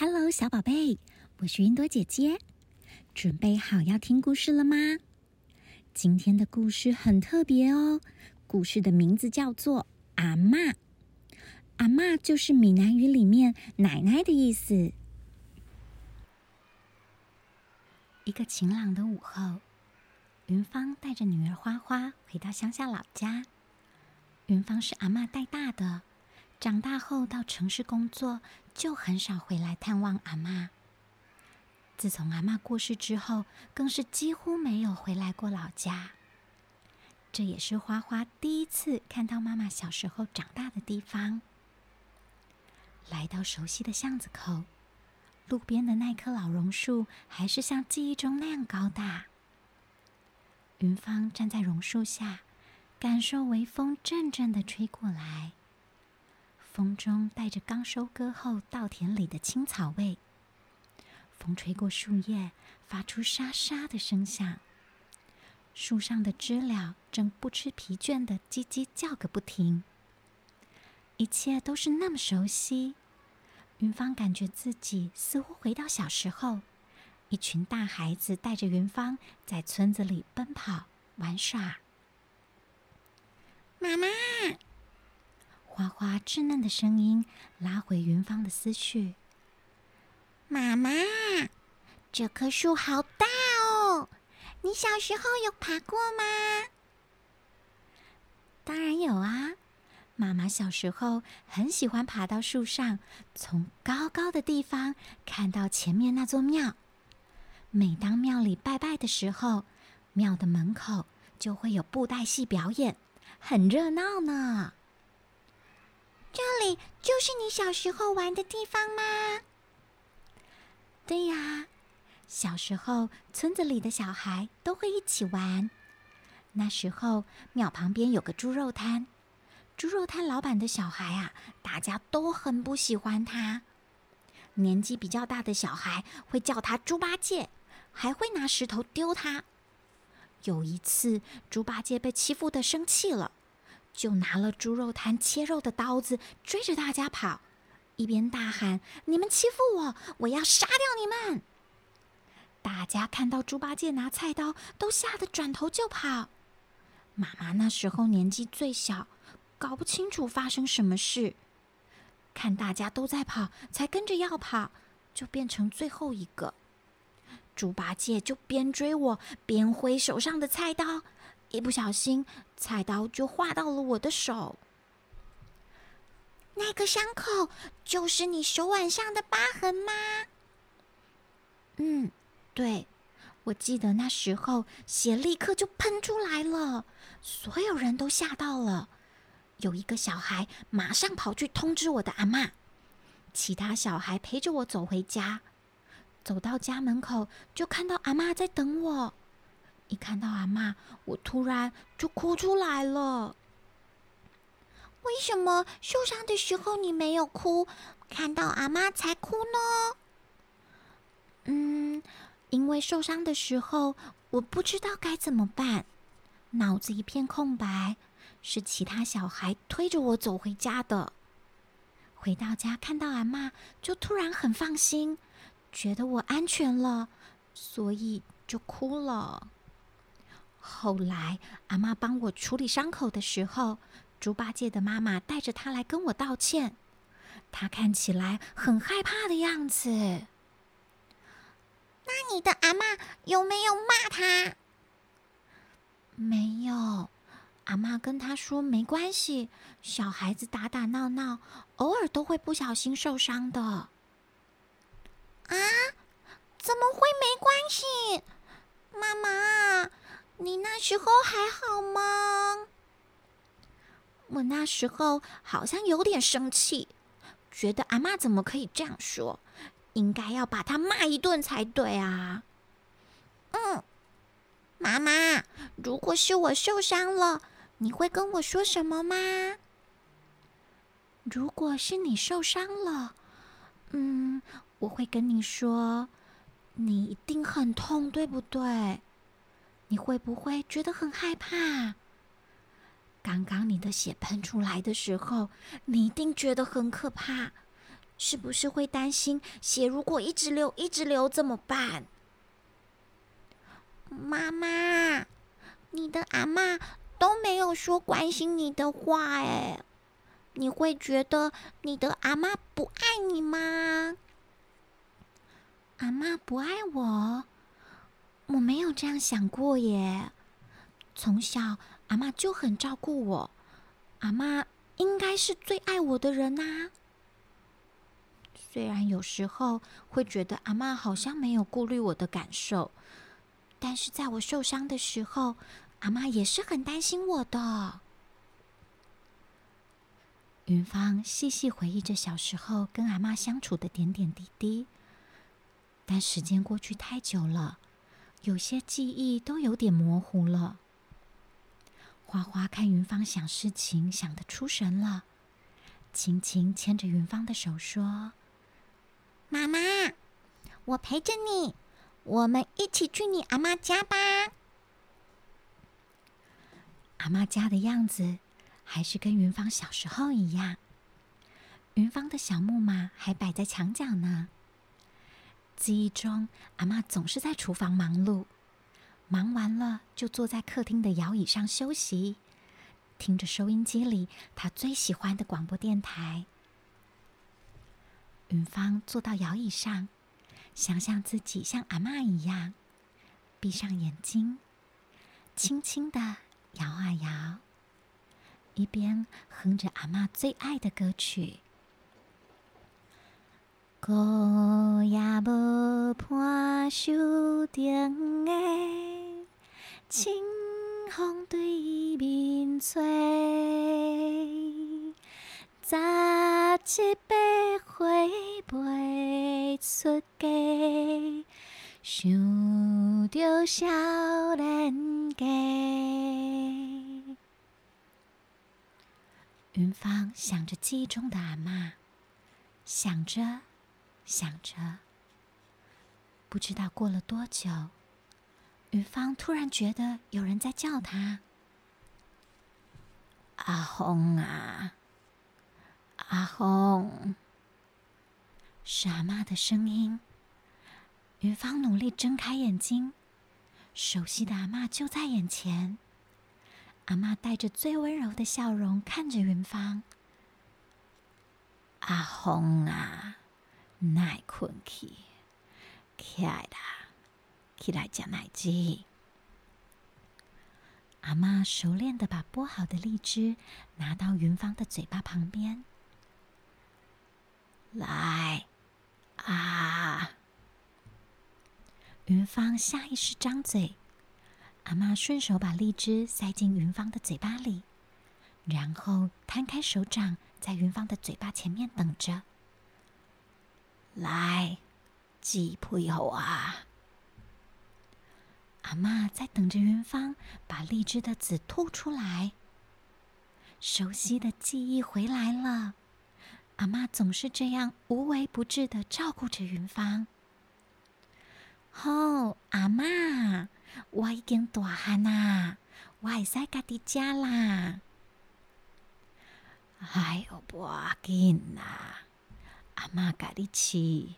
Hello，小宝贝，我是云朵姐姐，准备好要听故事了吗？今天的故事很特别哦，故事的名字叫做《阿妈》。阿妈就是闽南语里面奶奶的意思。一个晴朗的午后，云芳带着女儿花花回到乡下老家。云芳是阿妈带大的。长大后到城市工作，就很少回来探望阿妈。自从阿妈过世之后，更是几乎没有回来过老家。这也是花花第一次看到妈妈小时候长大的地方。来到熟悉的巷子口，路边的那棵老榕树还是像记忆中那样高大。云芳站在榕树下，感受微风阵阵的吹过来。风中带着刚收割后稻田里的青草味，风吹过树叶，发出沙沙的声响。树上的知了正不知疲倦的叽叽叫个不停。一切都是那么熟悉，云芳感觉自己似乎回到小时候，一群大孩子带着云芳在村子里奔跑玩耍。妈妈。花花稚嫩的声音拉回云芳的思绪。妈妈，这棵树好大哦！你小时候有爬过吗？当然有啊！妈妈小时候很喜欢爬到树上，从高高的地方看到前面那座庙。每当庙里拜拜的时候，庙的门口就会有布袋戏表演，很热闹呢。这里就是你小时候玩的地方吗？对呀，小时候村子里的小孩都会一起玩。那时候庙旁边有个猪肉摊，猪肉摊老板的小孩啊，大家都很不喜欢他。年纪比较大的小孩会叫他猪八戒，还会拿石头丢他。有一次，猪八戒被欺负的生气了。就拿了猪肉摊切肉的刀子追着大家跑，一边大喊：“你们欺负我，我要杀掉你们！”大家看到猪八戒拿菜刀，都吓得转头就跑。妈妈那时候年纪最小，搞不清楚发生什么事，看大家都在跑，才跟着要跑，就变成最后一个。猪八戒就边追我边挥手上的菜刀。一不小心，菜刀就划到了我的手。那个伤口就是你手腕上的疤痕吗？嗯，对，我记得那时候血立刻就喷出来了，所有人都吓到了。有一个小孩马上跑去通知我的阿妈，其他小孩陪着我走回家。走到家门口，就看到阿妈在等我。一看到阿妈，我突然就哭出来了。为什么受伤的时候你没有哭，看到阿妈才哭呢？嗯，因为受伤的时候我不知道该怎么办，脑子一片空白。是其他小孩推着我走回家的。回到家看到阿妈，就突然很放心，觉得我安全了，所以就哭了。后来，阿妈帮我处理伤口的时候，猪八戒的妈妈带着他来跟我道歉。他看起来很害怕的样子。那你的阿妈有没有骂他？没有，阿妈跟他说没关系，小孩子打打闹闹，偶尔都会不小心受伤的。啊？怎么会没关系？妈妈。你那时候还好吗？我那时候好像有点生气，觉得阿妈怎么可以这样说？应该要把他骂一顿才对啊！嗯，妈妈，如果是我受伤了，你会跟我说什么吗？如果是你受伤了，嗯，我会跟你说，你一定很痛，对不对？你会不会觉得很害怕？刚刚你的血喷出来的时候，你一定觉得很可怕，是不是会担心血如果一直流一直流怎么办？妈妈，你的阿妈都没有说关心你的话，哎，你会觉得你的阿妈不爱你吗？阿妈不爱我，我没有这样想过耶。从小阿妈就很照顾我，阿妈应该是最爱我的人呐。虽然有时候会觉得阿妈好像没有顾虑我的感受，但是在我受伤的时候，阿妈也是很担心我的。云芳细细回忆着小时候跟阿妈相处的点点滴滴，但时间过去太久了，有些记忆都有点模糊了。花花看云芳想事情想得出神了，轻轻牵着云芳的手说。妈妈，我陪着你，我们一起去你阿妈家吧。阿妈家的样子还是跟云芳小时候一样，云芳的小木马还摆在墙角呢。记忆中，阿妈总是在厨房忙碌，忙完了就坐在客厅的摇椅上休息，听着收音机里她最喜欢的广播电台。云芳坐到摇椅上，想象自己像阿妈一样，闭上眼睛，轻轻的摇啊摇，一边哼着阿妈最爱的歌曲。歌也无伴手顶的，清风对面吹。早一百回袂出家，想着少年家。云芳想着记忆中的阿妈，想着想着，不知道过了多久，云芳突然觉得有人在叫她：“阿红啊！”阿红，是阿妈的声音。云芳努力睁开眼睛，熟悉的阿妈就在眼前。阿妈带着最温柔的笑容看着云芳。阿红啊，耐困去，起来啦，起来吃奶鸡。阿妈熟练的把剥好的荔枝拿到云芳的嘴巴旁边。来，啊！云芳下意识张嘴，阿妈顺手把荔枝塞进云芳的嘴巴里，然后摊开手掌，在云芳的嘴巴前面等着。来，鸡配合啊！阿妈在等着云芳把荔枝的籽吐出来。熟悉的记忆回来了。阿妈总是这样无微不至的照顾着云芳。好，阿妈，我已经大汉啦，我会使家己食啦。哎呦，不紧啦，阿妈家己吃，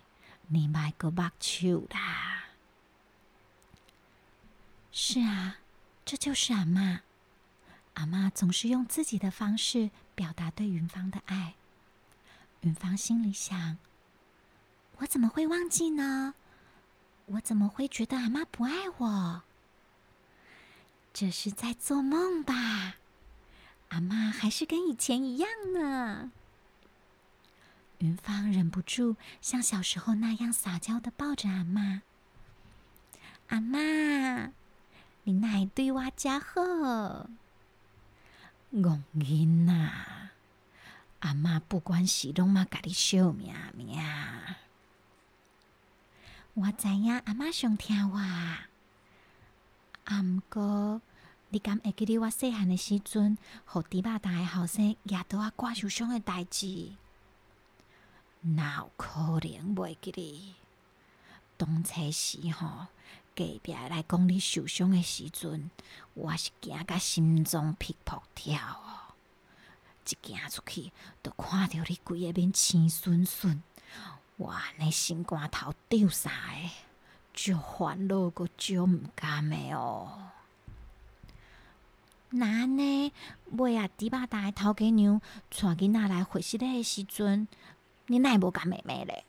你买个目手啦。是啊，这就是阿妈。阿妈总是用自己的方式表达对云芳的爱。云芳心里想：“我怎么会忘记呢？我怎么会觉得阿妈不爱我？这是在做梦吧？阿妈还是跟以前一样呢。”云芳忍不住像小时候那样撒娇的抱着阿妈：“阿妈，你哪对我家好？我囡仔。”阿妈不管是拢嘛，甲你笑命命。我知影阿妈想听话，阿毋过你敢会记得我细汉的时阵，互猪肉大个后生惹到啊挂受伤的代志？哪有可能袂记得？当初时吼，隔壁来讲你受伤的时阵，我是惊甲心脏劈扑跳哦。一行出去，就看到你规个面青顺顺，哇，你心肝头丢啥诶？就烦恼个就毋甘诶哦。那呢？尾啊，猪肉大头家娘带囡仔来会室诶时阵，你奈无甲妹妹咧？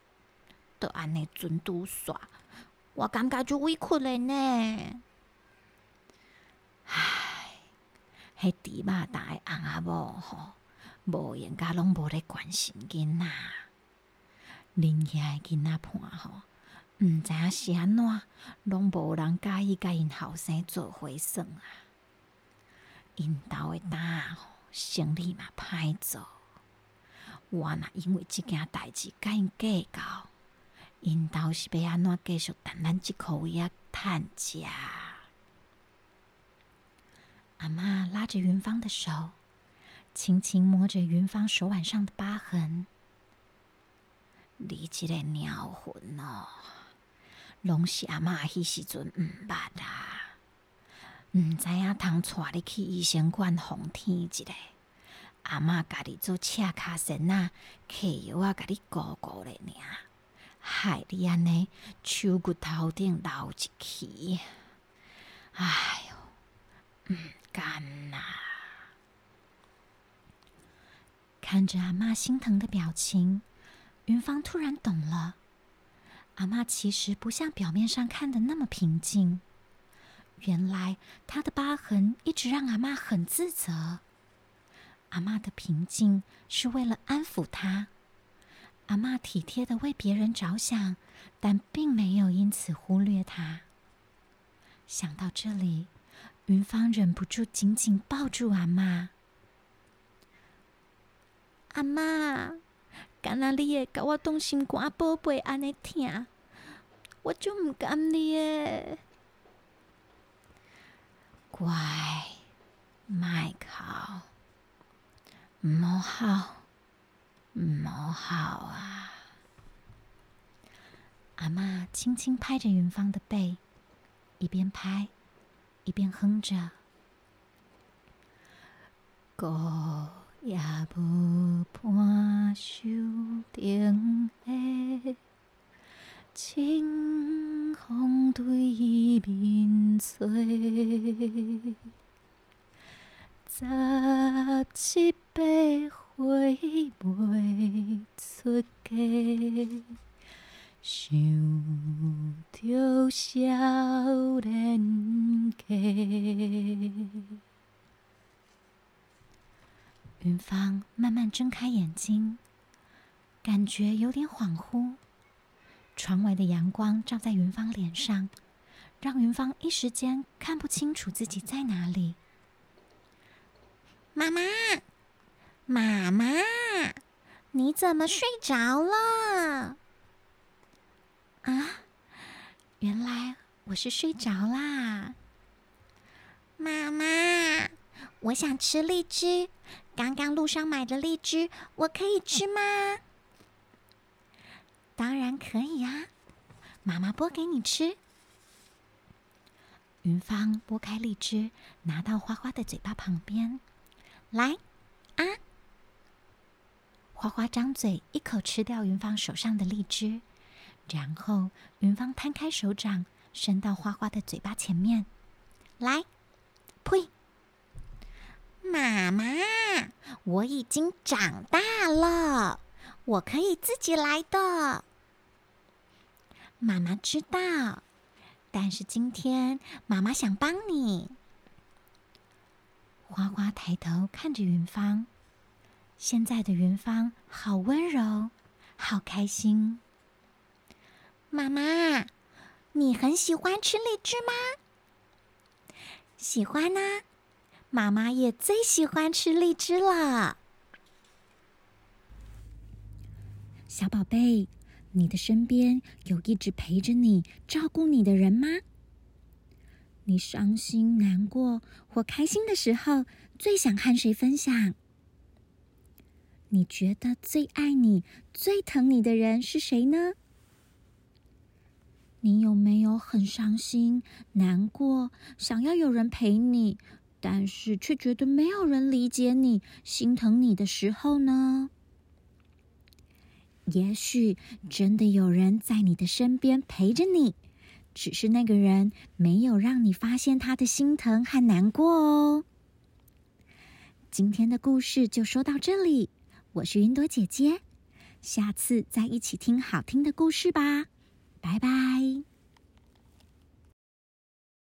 都安尼准拄煞，我感觉就委屈咧呢。唉，迄猪肉大诶翁仔某吼，无闲甲拢无咧关心囡仔。恁遐诶囡仔伴吼，毋知影是安怎，拢无人介意甲因后生做伙耍啊。因兜诶担吼，生理嘛歹做。我若因为即件代志甲因计较，因倒是要安怎继续等咱即箍位啊趁食？阿妈拉着云芳的手，轻轻摸着云芳手腕上的疤痕。你即个鸟魂哦，拢是阿嬷迄时阵毋捌啊，毋知影通带你去医生馆风天一个，阿嬷家己做赤卡身啊，揢药啊，甲你顾顾咧尔，害你安尼手骨头顶流一气，哎哟，毋甘呐！看着阿嬷心疼的表情。云芳突然懂了，阿妈其实不像表面上看的那么平静。原来她的疤痕一直让阿妈很自责。阿妈的平静是为了安抚他，阿妈体贴的为别人着想，但并没有因此忽略他。想到这里，云芳忍不住紧紧抱住阿妈。阿妈。敢若你会甲我当心肝宝贝安尼疼，我就毋甘你诶。乖，麦哭，毋好哭，毋好啊！阿妈轻轻拍着云芳的背，一边拍一边哼着。哥。也无伴手顶的清风对伊面吹，十七八回未出嫁，想着少年家。云芳慢慢睁开眼睛，感觉有点恍惚。窗外的阳光照在云芳脸上，让云芳一时间看不清楚自己在哪里。妈妈，妈妈，你怎么睡着了？啊，原来我是睡着啦。妈妈，我想吃荔枝。刚刚路上买的荔枝，我可以吃吗？当然可以啊，妈妈剥给你吃。云芳剥开荔枝，拿到花花的嘴巴旁边，来啊！花花张嘴一口吃掉云芳手上的荔枝，然后云芳摊开手掌，伸到花花的嘴巴前面，来，呸！妈妈，我已经长大了，我可以自己来的。妈妈知道，但是今天妈妈想帮你。花花抬头看着云芳，现在的云芳好温柔，好开心。妈妈，你很喜欢吃荔枝吗？喜欢呢。妈妈也最喜欢吃荔枝了，小宝贝，你的身边有一直陪着你、照顾你的人吗？你伤心、难过或开心的时候，最想和谁分享？你觉得最爱你、最疼你的人是谁呢？你有没有很伤心、难过，想要有人陪你？但是却觉得没有人理解你、心疼你的时候呢？也许真的有人在你的身边陪着你，只是那个人没有让你发现他的心疼和难过哦。今天的故事就说到这里，我是云朵姐姐，下次再一起听好听的故事吧，拜拜。